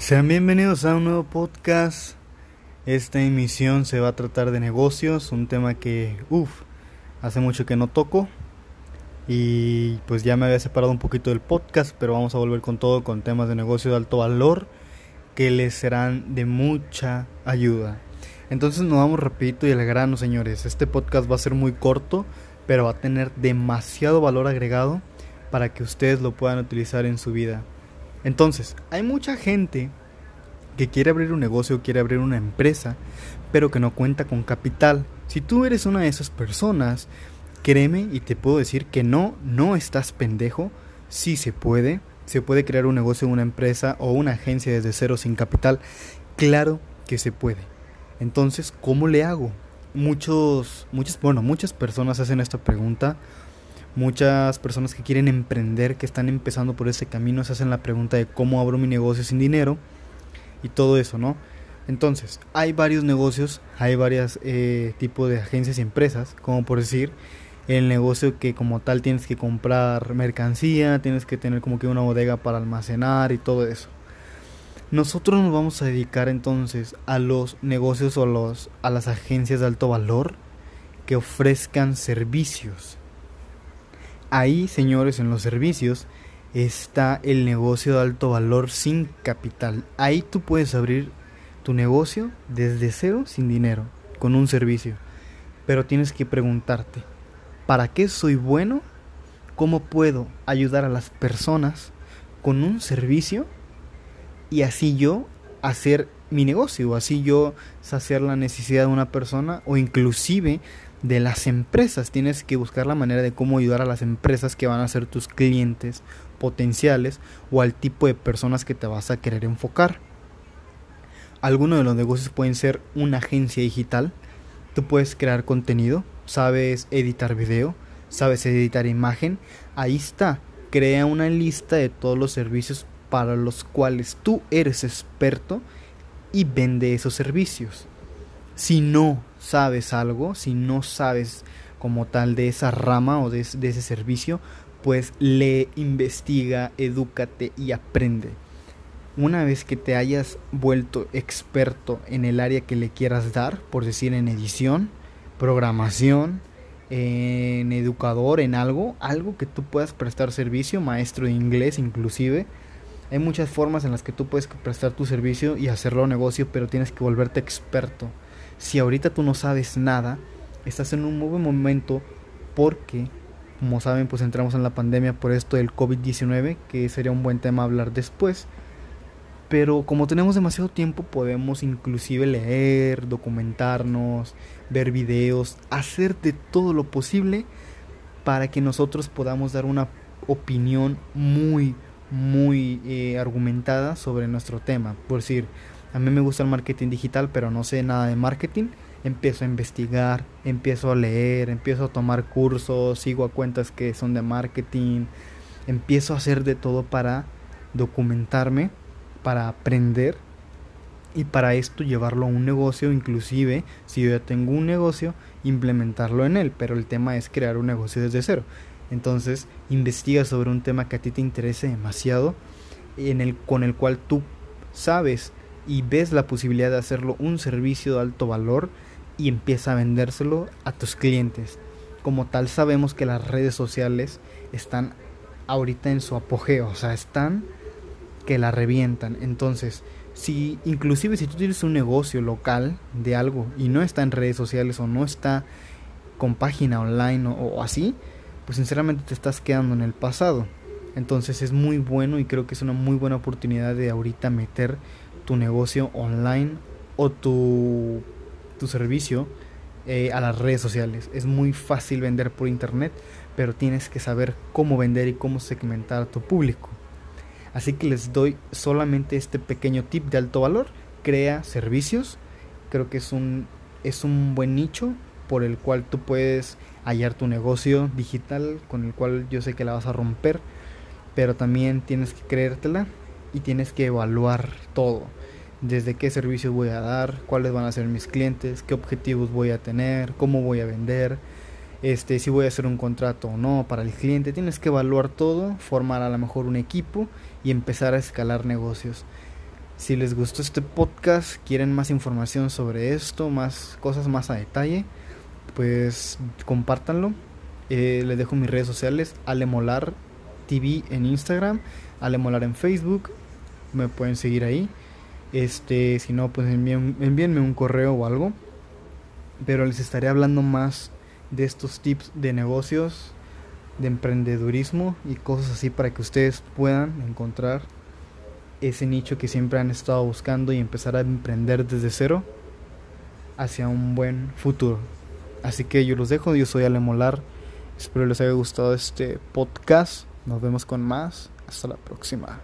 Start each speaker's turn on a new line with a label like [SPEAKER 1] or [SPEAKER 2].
[SPEAKER 1] Sean bienvenidos a un nuevo podcast. Esta emisión se va a tratar de negocios, un tema que, uff, hace mucho que no toco. Y pues ya me había separado un poquito del podcast, pero vamos a volver con todo, con temas de negocio de alto valor que les serán de mucha ayuda. Entonces nos vamos rapidito y al grano, señores. Este podcast va a ser muy corto, pero va a tener demasiado valor agregado para que ustedes lo puedan utilizar en su vida. Entonces, hay mucha gente que quiere abrir un negocio, quiere abrir una empresa, pero que no cuenta con capital. Si tú eres una de esas personas, créeme y te puedo decir que no, no estás pendejo, sí se puede. Se puede crear un negocio, una empresa o una agencia desde cero sin capital. Claro que se puede. Entonces, ¿cómo le hago? Muchos, muchas, bueno, muchas personas hacen esta pregunta Muchas personas que quieren emprender, que están empezando por ese camino, se hacen la pregunta de cómo abro mi negocio sin dinero y todo eso, ¿no? Entonces, hay varios negocios, hay varios eh, tipos de agencias y empresas, como por decir, el negocio que como tal tienes que comprar mercancía, tienes que tener como que una bodega para almacenar y todo eso. Nosotros nos vamos a dedicar entonces a los negocios o los, a las agencias de alto valor que ofrezcan servicios. Ahí, señores, en los servicios está el negocio de alto valor sin capital. Ahí tú puedes abrir tu negocio desde cero sin dinero, con un servicio. Pero tienes que preguntarte, ¿para qué soy bueno? ¿Cómo puedo ayudar a las personas con un servicio? Y así yo hacer mi negocio, así yo saciar la necesidad de una persona o inclusive de las empresas. Tienes que buscar la manera de cómo ayudar a las empresas que van a ser tus clientes potenciales o al tipo de personas que te vas a querer enfocar. Algunos de los negocios pueden ser una agencia digital. Tú puedes crear contenido, sabes editar video, sabes editar imagen. Ahí está. Crea una lista de todos los servicios para los cuales tú eres experto y vende esos servicios. Si no sabes algo, si no sabes como tal de esa rama o de, ese servicio, pues lee, investiga, edúcate y aprende. Una vez que te hayas vuelto experto en el área que le quieras dar, por decir en edición, programación, en educador, en algo, algo que tú puedas prestar servicio, maestro de inglés inclusive, hay muchas formas en las que tú puedes prestar tu servicio y hacerlo negocio, pero tienes que volverte experto. Si ahorita tú no sabes nada, estás en un buen momento porque, como saben, pues entramos en la pandemia por esto del COVID-19, que sería un buen tema hablar después. Pero como tenemos demasiado tiempo, podemos inclusive leer, documentarnos, ver videos, hacer de todo lo posible para que nosotros podamos dar una opinión muy, muy eh, argumentada sobre nuestro tema. Por decir, a mí me gusta el marketing digital, pero no sé nada de marketing. Empiezo a investigar, empiezo a leer, empiezo a tomar cursos, sigo a cuentas que son de marketing, empiezo a hacer de todo para documentarme, para aprender y para esto llevarlo a un negocio, inclusive si yo ya tengo un negocio, implementarlo en él, pero el tema es crear un negocio desde cero. Entonces, investiga sobre un tema que a ti te interese demasiado, en el, con el cual tú sabes y ves la posibilidad de hacerlo un servicio de alto valor y empieza a vendérselo a tus clientes. Como tal sabemos que las redes sociales están ahorita en su apogeo, o sea, están que la revientan. Entonces, si inclusive si tú tienes un negocio local de algo y no está en redes sociales o no está con página online o, o así, pues sinceramente te estás quedando en el pasado. Entonces es muy bueno y creo que es una muy buena oportunidad de ahorita meter tu negocio online o tu, tu servicio eh, a las redes sociales. Es muy fácil vender por internet, pero tienes que saber cómo vender y cómo segmentar a tu público. Así que les doy solamente este pequeño tip de alto valor. Crea servicios. Creo que es un, es un buen nicho por el cual tú puedes hallar tu negocio digital con el cual yo sé que la vas a romper. Pero también tienes que creértela y tienes que evaluar todo. Desde qué servicios voy a dar, cuáles van a ser mis clientes, qué objetivos voy a tener, cómo voy a vender, este, si voy a hacer un contrato o no para el cliente. Tienes que evaluar todo, formar a lo mejor un equipo y empezar a escalar negocios. Si les gustó este podcast, quieren más información sobre esto, más cosas más a detalle, pues compártanlo. Eh, les dejo mis redes sociales, Alemolar TV en Instagram, Alemolar en Facebook, me pueden seguir ahí. Este, si no, pues envíenme un correo o algo. Pero les estaré hablando más de estos tips de negocios, de emprendedurismo y cosas así para que ustedes puedan encontrar ese nicho que siempre han estado buscando y empezar a emprender desde cero hacia un buen futuro. Así que yo los dejo, yo soy Ale Molar. Espero les haya gustado este podcast. Nos vemos con más. Hasta la próxima.